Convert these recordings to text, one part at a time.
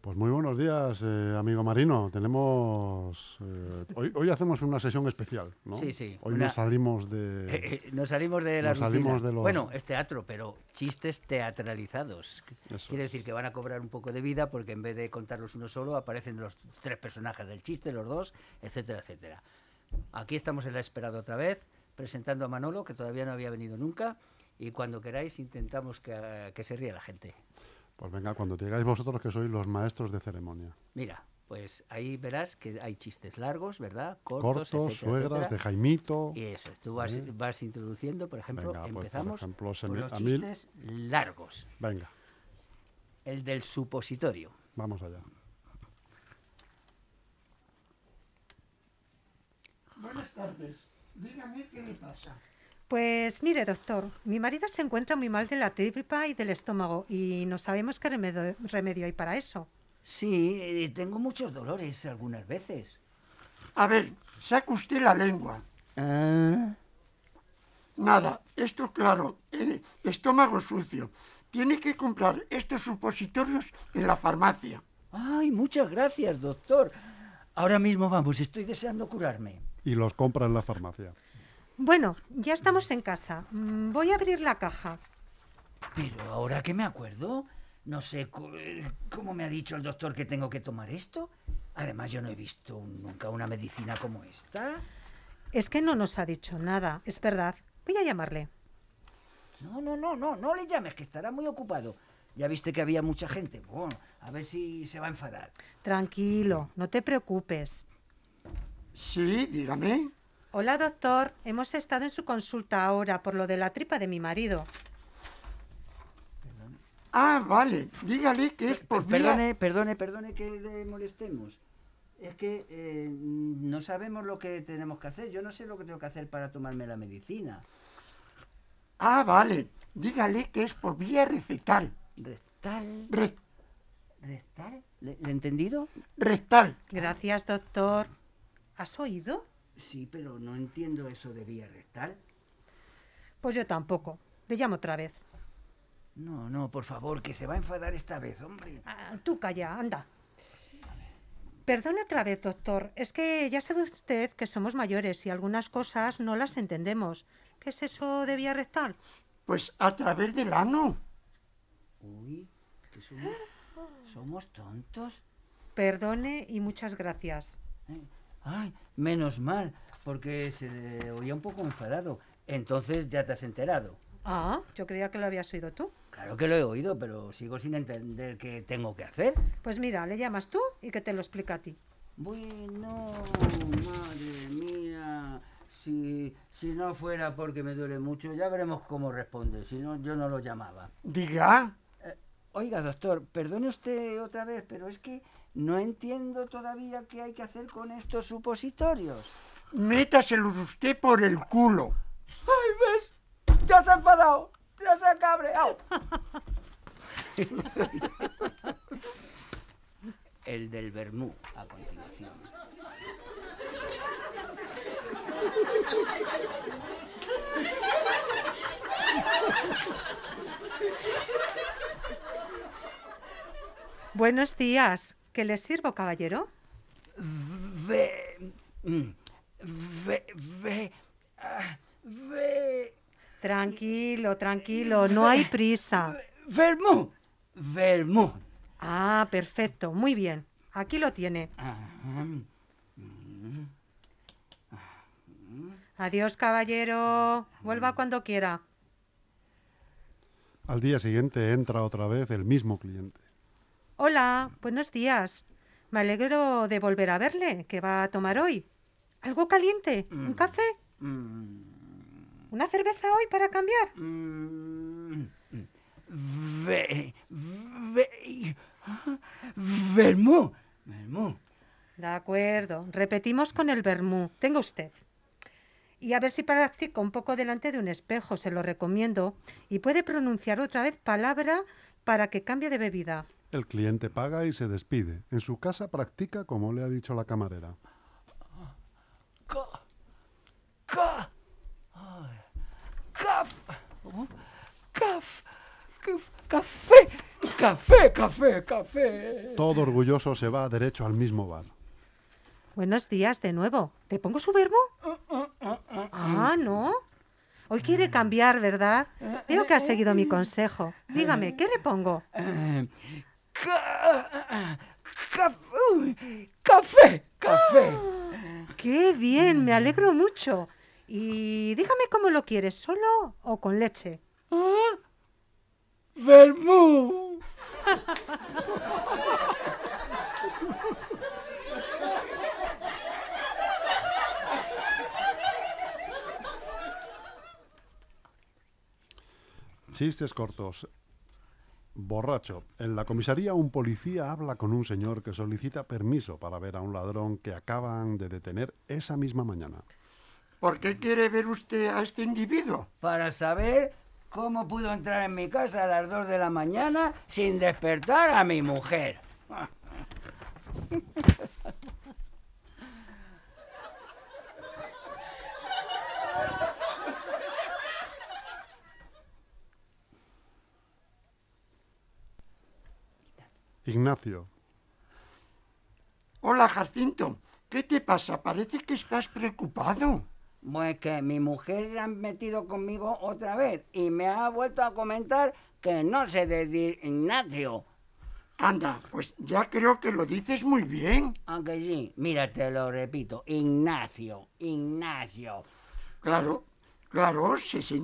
Pues muy buenos días, eh, amigo Marino. Tenemos. eh, hoy, hoy hacemos una sesión especial, ¿no? Sí, sí, Hoy una- nos salimos de. Eh, eh, nos salimos de la Nos salimos de los- Bueno, es teatro, pero chistes teatralizados. Eso Quiere decir que van a cobrar un poco de vida porque en vez de contarlos uno solo, aparecen los tres personajes del chiste, los dos, etcétera, etcétera. Aquí estamos en la esperada otra vez, presentando a Manolo, que todavía no había venido nunca, y cuando queráis intentamos que, eh, que se ríe la gente. Pues venga, cuando llegáis vosotros que sois los maestros de ceremonia. Mira, pues ahí verás que hay chistes largos, ¿verdad? Cortos, Cortos, etcétera, suegras, etcétera. de Jaimito. Y eso, tú vas, ¿eh? vas introduciendo, por ejemplo, Venga, pues, por empezamos ejemplo, con los chistes largos. Venga, El del supositorio. vamos allá. Buenas tardes. Dígame qué le pasa. Pues mire, doctor, mi marido se encuentra muy mal de la tripa y del estómago y no sabemos qué remedio, remedio hay para eso. Sí, eh, tengo muchos dolores algunas veces. A ver, saca usted la lengua. Ah, Nada, esto claro, eh, estómago sucio. Tiene que comprar estos supositorios en la farmacia. Ay, muchas gracias, doctor. Ahora mismo vamos, estoy deseando curarme. Y los compra en la farmacia. Bueno, ya estamos en casa. Mm, Voy a abrir la caja. Pero ahora que me acuerdo, no sé cómo me ha dicho el doctor que tengo que tomar esto. Además, yo no he visto un- nunca una medicina como esta. Es que no nos ha dicho nada, es verdad. Voy a llamarle. No, no, no, no, no le llames, que estará muy ocupado. Ya viste que había mucha gente. Bueno, a ver si se va a enfadar. Tranquilo, no te preocupes. Sí, dígame. Hola, doctor. Hemos estado en su consulta ahora por lo de la tripa de mi marido. Ah, vale. Dígale que es por vía... Perdone, perdone, perdone que le molestemos. Es que eh, no sabemos lo que tenemos que hacer. Yo no sé lo que tengo que hacer para tomarme la medicina. Ah, vale. Dígale que es por vía recetal. Rectal. Re- ¿Rectal? ¿Le, le he entendido? rectal. Gracias, doctor. ¿Has oído? Sí, pero no entiendo eso de vía rectal. Pues yo tampoco. Le llamo otra vez. No, no, por favor, que se va a enfadar esta vez, hombre. Ah, tú calla, anda. Perdone otra vez, doctor. Es que ya sabe usted que somos mayores y algunas cosas no las entendemos. ¿Qué es eso de vía rectal? Pues a través del ano. Uy, que somos, somos tontos. Perdone y muchas gracias. ¿eh? Ay, menos mal, porque se le oía un poco enfadado. Entonces ya te has enterado. Ah, yo creía que lo habías oído tú. Claro que lo he oído, pero sigo sin entender qué tengo que hacer. Pues mira, le llamas tú y que te lo explica a ti. Bueno, madre mía, si, si no fuera porque me duele mucho, ya veremos cómo responde. Si no, yo no lo llamaba. Diga. Oiga, doctor, perdone usted otra vez, pero es que no entiendo todavía qué hay que hacer con estos supositorios. Métaselos usted por el culo. ¡Ay, ves! ¡Ya se ha enfadado! ¡Ya se ha cabreado! El del Bermú, a continuación. Buenos días. ¿Qué le sirvo, caballero? Ve. mm, Ve. Ve. ah, Ve. Tranquilo, tranquilo, no hay prisa. Vermú. Vermú. Ah, perfecto, muy bien. Aquí lo tiene. Adiós, caballero. Vuelva cuando quiera. Al día siguiente entra otra vez el mismo cliente. Hola, buenos días. Me alegro de volver a verle. ¿Qué va a tomar hoy? ¿Algo caliente? ¿Un Mm. café? Mm, ¿Una cerveza hoy para cambiar? mm, Ve. Ve. Vermú. Vermú. De acuerdo. Repetimos con el vermú. Tenga usted. Y a ver si practica un poco delante de un espejo, se lo recomiendo. Y puede pronunciar otra vez palabra para que cambie de bebida. El cliente paga y se despide. En su casa practica como le ha dicho la camarera. Ca. Ca. Ay, Caf. Caf. Caf. Café. Café, café, café. Todo orgulloso se va derecho al mismo bar. Buenos días de nuevo. ¿Le pongo su verbo? Ah, ¿no? Hoy quiere cambiar, ¿verdad? Veo que ha seguido mi consejo. Dígame, ¿qué le pongo? Ca- café, café, café. ¡Qué bien! Me alegro mucho. Y dígame cómo lo quieres, ¿solo o con leche? ¿Ah? Vermú. Chistes cortos. Borracho. En la comisaría un policía habla con un señor que solicita permiso para ver a un ladrón que acaban de detener esa misma mañana. ¿Por qué quiere ver usted a este individuo? Para saber cómo pudo entrar en mi casa a las 2 de la mañana sin despertar a mi mujer. Ignacio. Hola, Jacinto. ¿Qué te pasa? Parece que estás preocupado. Pues que mi mujer se ha metido conmigo otra vez y me ha vuelto a comentar que no sé decir Ignacio. Anda, pues ya creo que lo dices muy bien. Aunque sí, mira, te lo repito, Ignacio, Ignacio. Claro, claro, se, se-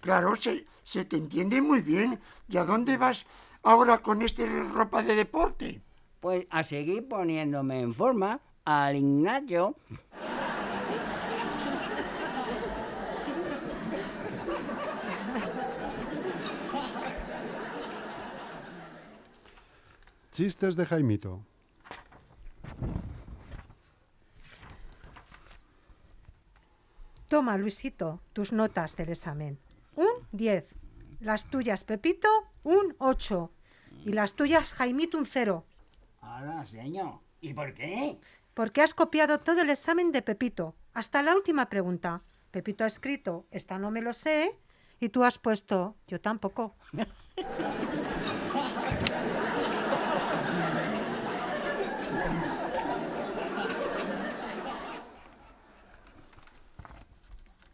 claro, se, se te entiende muy bien. ¿Y a dónde vas ahora con este ropa de deporte? Pues a seguir poniéndome en forma al Ignacio. Chistes de Jaimito. Toma, Luisito, tus notas del examen. Un 10. Las tuyas, Pepito, un 8. Y las tuyas, Jaimito, un 0. Ahora, señor. ¿Y por qué? Porque has copiado todo el examen de Pepito, hasta la última pregunta. Pepito ha escrito, esta no me lo sé, y tú has puesto, yo tampoco.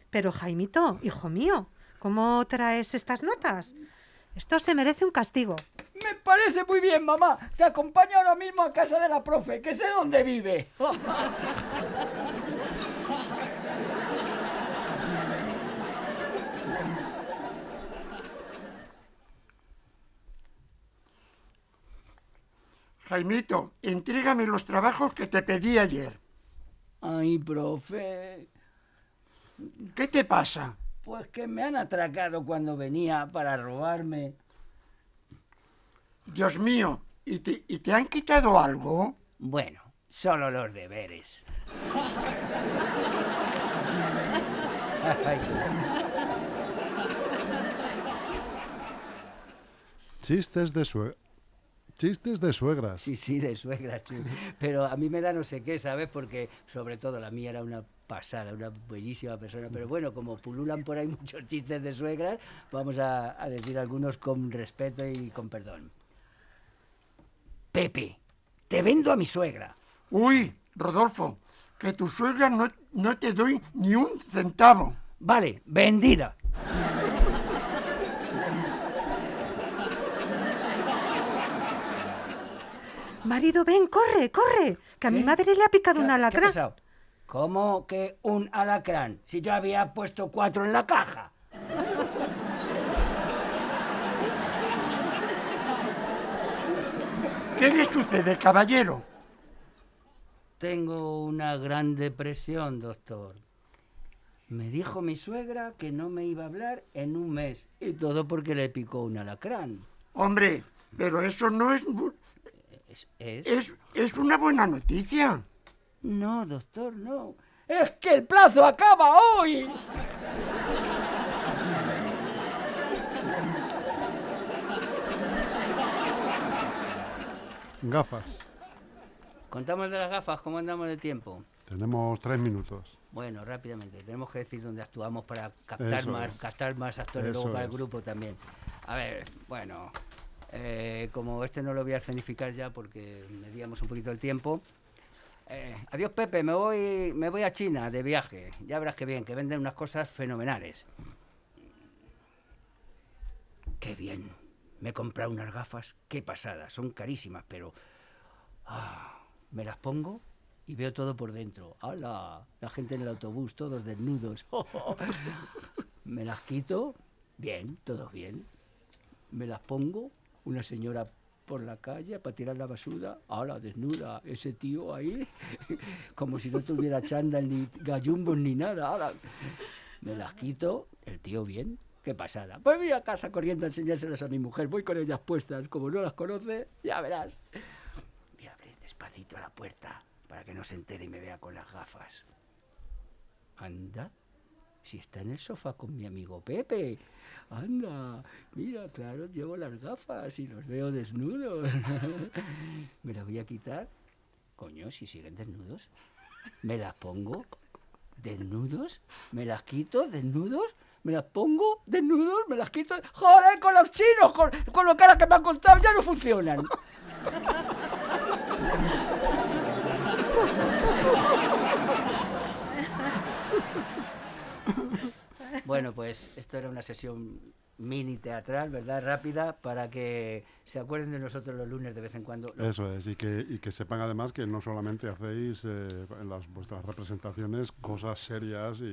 Pero Jaimito, hijo mío, ¿cómo traes estas notas? Esto se merece un castigo. Me parece muy bien, mamá. Te acompaño ahora mismo a casa de la profe, que sé dónde vive. Jaimito, entrégame los trabajos que te pedí ayer. Ay, profe. ¿Qué te pasa? Pues que me han atracado cuando venía para robarme. Dios mío, ¿y te, y te han quitado algo? Bueno, solo los deberes. Chistes de sue... Chistes de suegras. Sí, sí, de suegra, sí. Pero a mí me da no sé qué, ¿sabes? Porque sobre todo la mía era una pasada, una bellísima persona. Pero bueno, como pululan por ahí muchos chistes de suegras, vamos a, a decir algunos con respeto y con perdón. Pepe, te vendo a mi suegra. Uy, Rodolfo, que tu suegra no, no te doy ni un centavo. Vale, vendida. Marido, ven, corre, corre, que a mi madre le ha picado ¿Qué- un qué ha alacrán. pasado? ¿Cómo que un alacrán? Si yo había puesto cuatro en la caja. ¿Qué le sucede, caballero? Tengo una gran depresión, doctor. Me dijo mi suegra que no me iba a hablar en un mes. Y todo porque le picó un alacrán. Hombre, pero eso no es, Es, es- es, es una buena noticia. No, doctor, no. Es que el plazo acaba hoy. Gafas. Contamos de las gafas, ¿cómo andamos de tiempo? Tenemos tres minutos. Bueno, rápidamente. Tenemos que decir dónde actuamos para captar Eso más, es. captar más actores luego Eso para el grupo también. A ver, bueno. Eh, como este no lo voy a escenificar ya porque medíamos un poquito el tiempo. Eh, adiós Pepe, me voy, me voy a China de viaje. Ya verás que bien, que venden unas cosas fenomenales. Qué bien. Me he comprado unas gafas, qué pasada. Son carísimas, pero ah, me las pongo y veo todo por dentro. ¡Hala! La gente en el autobús, todos desnudos. me las quito, bien, todo bien. Me las pongo, una señora por la calle para tirar la basura. ¡Hala! Desnuda, ese tío ahí, como si no tuviera chándal ni gallumbos ni nada. ¡Hala! Me las quito, el tío bien, qué pasada. Pues voy a casa corriendo a enseñárselas a mi mujer. Voy con ellas puestas, como no las conoce, ya verás. Voy a abrir despacito la puerta para que no se entere y me vea con las gafas. Anda, si está en el sofá con mi amigo Pepe. Anda, mira, claro, llevo las gafas y los veo desnudos. me las voy a quitar. Coño, si siguen desnudos. Me las pongo desnudos, me las quito desnudos, me las pongo desnudos, me las quito. Joder, con los chinos, con, con lo caras que me han contado ya no funcionan. Bueno, pues esto era una sesión mini teatral, ¿verdad? Rápida, para que se acuerden de nosotros los lunes de vez en cuando. Eso es, y que, y que sepan además que no solamente hacéis eh, en las vuestras representaciones cosas serias y,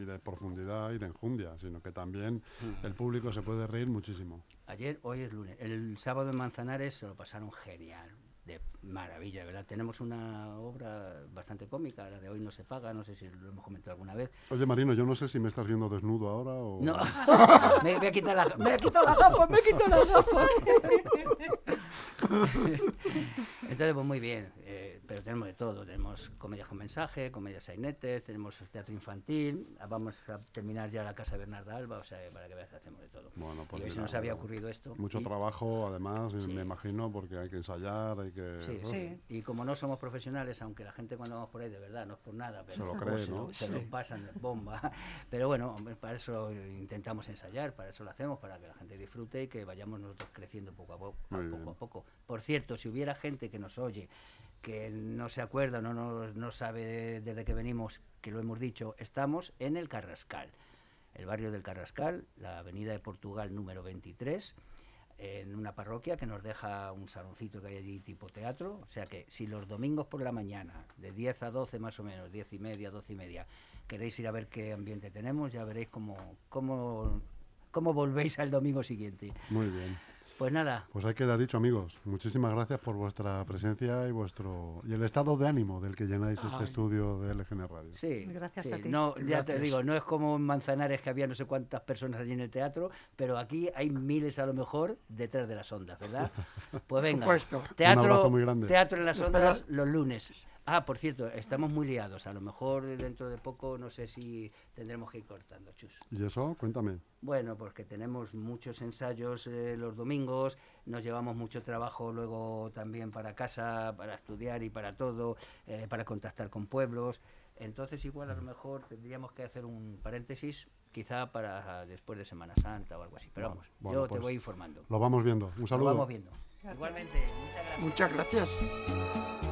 y de profundidad y de enjundia, sino que también el público se puede reír muchísimo. Ayer, hoy es lunes. El sábado en Manzanares se lo pasaron genial. De maravilla, ¿verdad? Tenemos una obra bastante cómica, la de hoy no se paga, no sé si lo hemos comentado alguna vez. Oye, Marino, yo no sé si me estás viendo desnudo ahora o... No, me, me he quitado la, me he quitado las gafas, me he quitado las gafas. Entonces, pues muy bien, eh, pero tenemos de todo. Tenemos comedias con mensaje, comedias sainetes, tenemos teatro infantil. ah, Vamos a terminar ya la casa de Bernarda Alba, o sea, para que veas, hacemos de todo. Bueno, pues y hoy se mira, nos había ocurrido esto. Mucho y- trabajo, además, Sí. me imagino, porque hay que ensayar, hay que... Sí, sí. Y como no somos profesionales, aunque la gente cuando vamos por ahí, de verdad, no es por nada, pero Se lo cree, se, ¿no? lo, se lo pasan de bomba. Pero bueno, hombre, para eso intentamos ensayar, para eso lo hacemos, para que la gente disfrute y que vayamos nosotros creciendo poco a poco. a poco, a poco. Por cierto, si hubiera gente que nos oye, que no se acuerda, no, no, no sabe desde que venimos, que lo hemos dicho, estamos en el Carrascal, el barrio del Carrascal, la avenida de Portugal número 23 en una parroquia que nos deja un saloncito que hay allí tipo teatro. O sea que si los domingos por la mañana, de 10 a 12 más o menos, 10 y media, 12 y media, queréis ir a ver qué ambiente tenemos, ya veréis cómo, cómo, cómo volvéis al domingo siguiente. Muy bien. Pues nada, Pues hay que dar dicho, amigos. Muchísimas gracias por vuestra presencia y vuestro y el estado de ánimo del que llenáis este estudio de LGN Radio. sí. Gracias sí. a ti. No, ya te digo, no es como en Manzanares que había no sé cuántas personas allí en el teatro, pero aquí hay miles a lo mejor detrás de las ondas, ¿verdad? Pues venga. supuesto. Teatro, Un abrazo muy grande. teatro en las ondas los lunes. Ah, por cierto, estamos muy liados. A lo mejor dentro de poco no sé si tendremos que ir cortando, chus. ¿Y eso? Cuéntame. Bueno, porque tenemos muchos ensayos eh, los domingos, nos llevamos mucho trabajo luego también para casa, para estudiar y para todo, eh, para contactar con pueblos. Entonces igual a lo mejor tendríamos que hacer un paréntesis, quizá para después de Semana Santa o algo así. Pero vamos, Bueno, yo te pues voy informando. Lo vamos viendo. Un Lo saludo. vamos viendo. Igualmente, muchas gracias. Muchas gracias.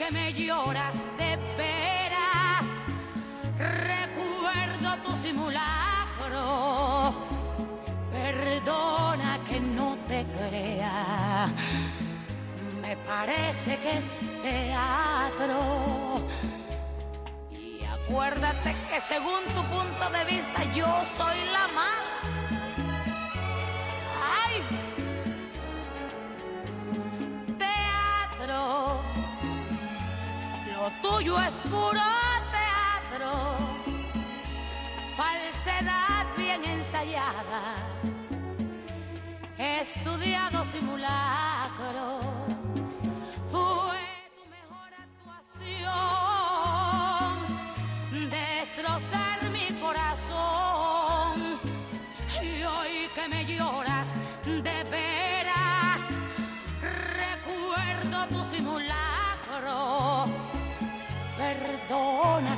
Que me lloras de veras, recuerdo tu simulacro. Perdona que no te crea, me parece que es teatro. Y acuérdate que según tu punto de vista yo soy la mala. Tuyo es puro teatro, falsedad bien ensayada, estudiado simulacro.